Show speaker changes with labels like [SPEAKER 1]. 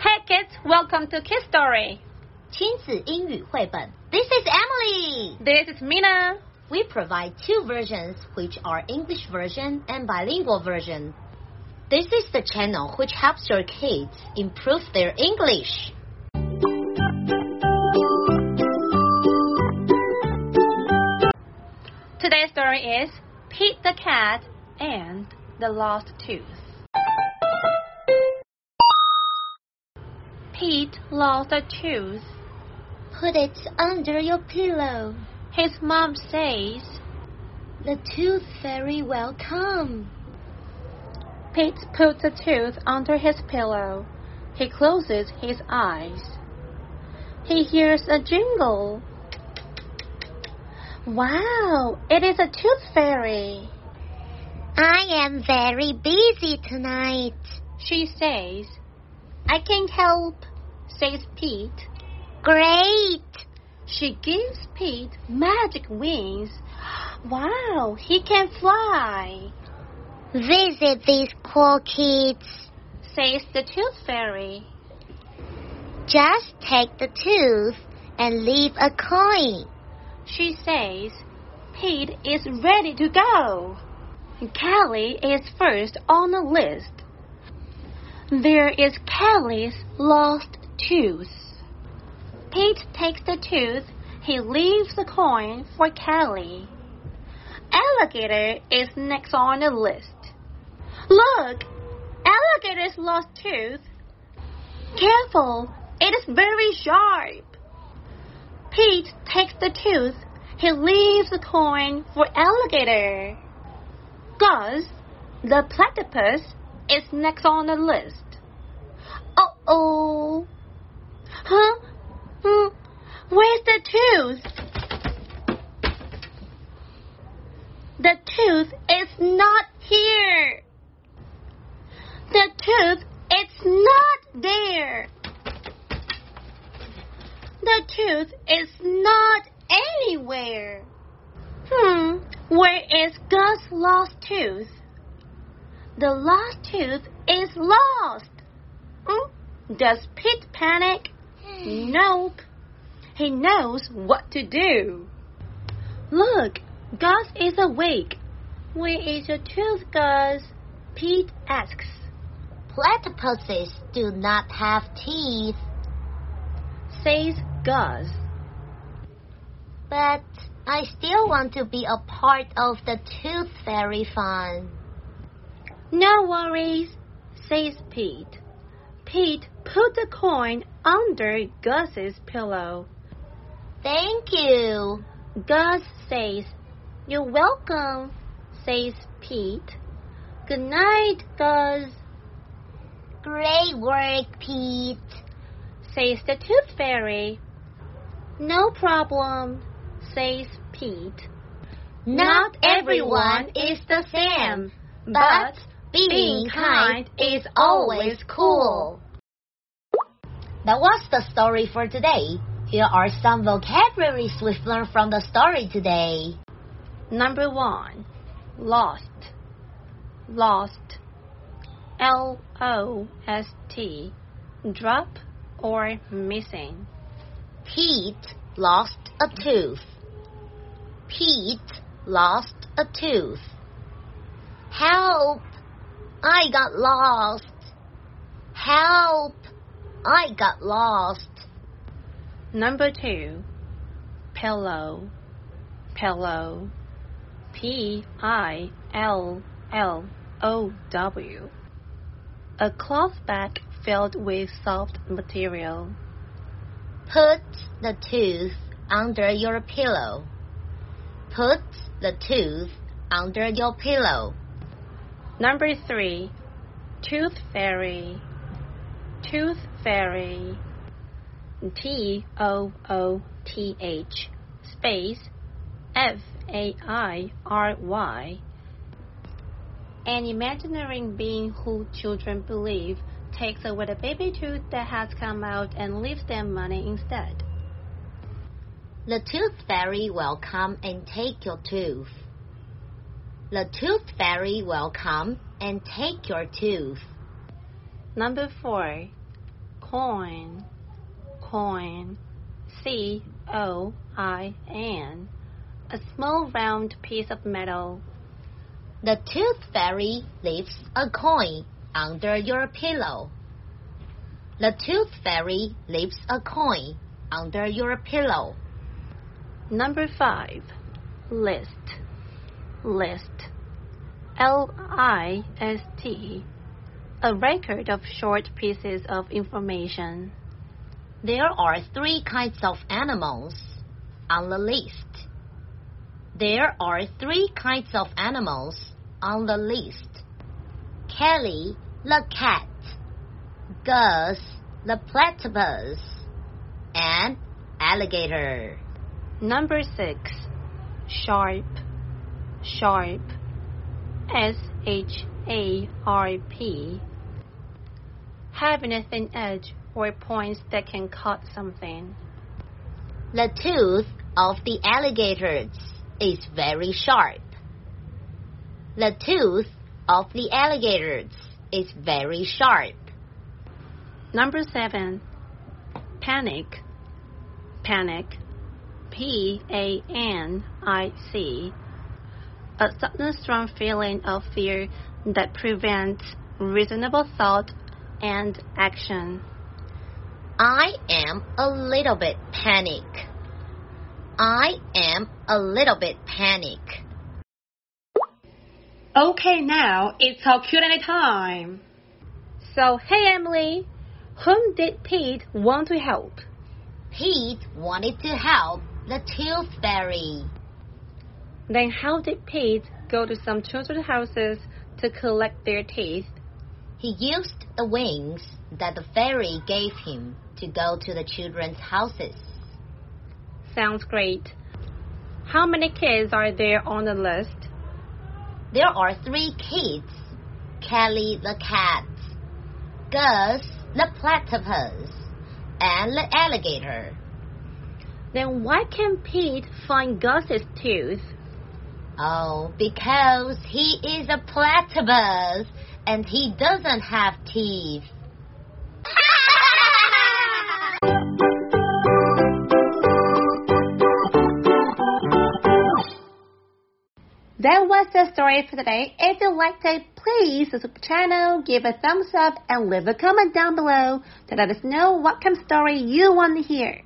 [SPEAKER 1] Hey kids, welcome to Kids Story.
[SPEAKER 2] 亲子英语绘本. This is Emily.
[SPEAKER 1] This is Mina.
[SPEAKER 2] We provide two versions, which are English version and bilingual version. This is the channel which helps your kids improve their English.
[SPEAKER 1] Today's story is Pete the Cat and the Lost Tooth. Pete lost a tooth.
[SPEAKER 2] Put it under your pillow.
[SPEAKER 1] His mom says,
[SPEAKER 2] The tooth fairy will come.
[SPEAKER 1] Pete puts the tooth under his pillow. He closes his eyes. He hears a jingle. Wow, it is a tooth fairy.
[SPEAKER 2] I am very busy tonight,
[SPEAKER 1] she says. I can't help, says Pete.
[SPEAKER 2] Great.
[SPEAKER 1] She gives Pete magic wings. Wow, he can fly.
[SPEAKER 2] Visit these cool kids,
[SPEAKER 1] says the tooth fairy.
[SPEAKER 2] Just take the tooth and leave a coin.
[SPEAKER 1] She says Pete is ready to go. Kelly is first on the list. There is Kelly's lost tooth. Pete takes the tooth. He leaves the coin for Kelly. Alligator is next on the list. Look! Alligator's lost tooth. Careful! It is very sharp. Pete takes the tooth. He leaves the coin for Alligator. Gus, the platypus, is next on the list. Uh oh. Huh? Hmm. Where's the tooth? The tooth is not here. The tooth is not there. The tooth is not anywhere. Hmm, where is Gus' lost tooth? The lost tooth is lost. Hmm? Does Pete panic? Nope. He knows what to do. Look, Gus is awake. Where is your tooth, Gus? Pete asks.
[SPEAKER 2] Platypuses do not have teeth,
[SPEAKER 1] says Gus.
[SPEAKER 2] But I still want to be a part of the tooth fairy fun.
[SPEAKER 1] No worries, says Pete. Pete put the coin under Gus's pillow.
[SPEAKER 2] Thank you.
[SPEAKER 1] Gus says, You're welcome, says Pete. Good night, Gus.
[SPEAKER 2] Great work, Pete,
[SPEAKER 1] says the tooth fairy. No problem, says Pete.
[SPEAKER 2] Not everyone is the same, but being kind is always cool. That was the story for today. Here are some vocabularies we've learned from the story today.
[SPEAKER 1] Number one, lost. Lost. L O S T. Drop or missing.
[SPEAKER 2] Pete lost a tooth. Pete lost a tooth. Help! I got lost. Help! I got lost.
[SPEAKER 1] Number two, pillow. Pillow. P I L L O W. A cloth bag filled with soft material.
[SPEAKER 2] Put the tooth under your pillow. Put the tooth under your pillow.
[SPEAKER 1] Number three, tooth fairy. Tooth fairy. T O O T H space F A I R Y. An imaginary being who children believe takes away the baby tooth that has come out and leaves them money instead.
[SPEAKER 2] The tooth fairy will come and take your tooth. The tooth fairy will come and take your tooth.
[SPEAKER 1] Number four, coin, coin, C O I N, a small round piece of metal.
[SPEAKER 2] The tooth fairy leaves a coin under your pillow. The tooth fairy leaves a coin under your pillow.
[SPEAKER 1] Number five, list, list, L I S T, a record of short pieces of information.
[SPEAKER 2] There are three kinds of animals on the list. There are three kinds of animals on the list. Kelly the cat, Gus the platypus, and alligator.
[SPEAKER 1] Number six, sharp, sharp, S H A R P, having a thin edge or points that can cut something.
[SPEAKER 2] The tooth of the alligators is very sharp. The tooth of the alligators is very sharp.
[SPEAKER 1] Number seven, panic, panic, P A N I C, a sudden strong feeling of fear that prevents reasonable thought and action.
[SPEAKER 2] I am a little bit panic. I am a little bit panic.
[SPEAKER 1] Okay, now it's our Q&A time. So, hey Emily, whom did Pete want to help?
[SPEAKER 2] Pete wanted to help the tooth fairy.
[SPEAKER 1] Then how did Pete go to some children's houses to collect their teeth?
[SPEAKER 2] He used the wings that the fairy gave him to go to the children's houses.
[SPEAKER 1] Sounds great. How many kids are there on the list?
[SPEAKER 2] There are three kids Kelly the cat, Gus the platypus, and the alligator.
[SPEAKER 1] Then why can't Pete find Gus's tooth?
[SPEAKER 2] Oh, because he is a platypus and he doesn't have teeth.
[SPEAKER 1] That was the story for today. If you liked it, please subscribe to the channel, give a thumbs up, and leave a comment down below to let us know what kind of story you want to hear.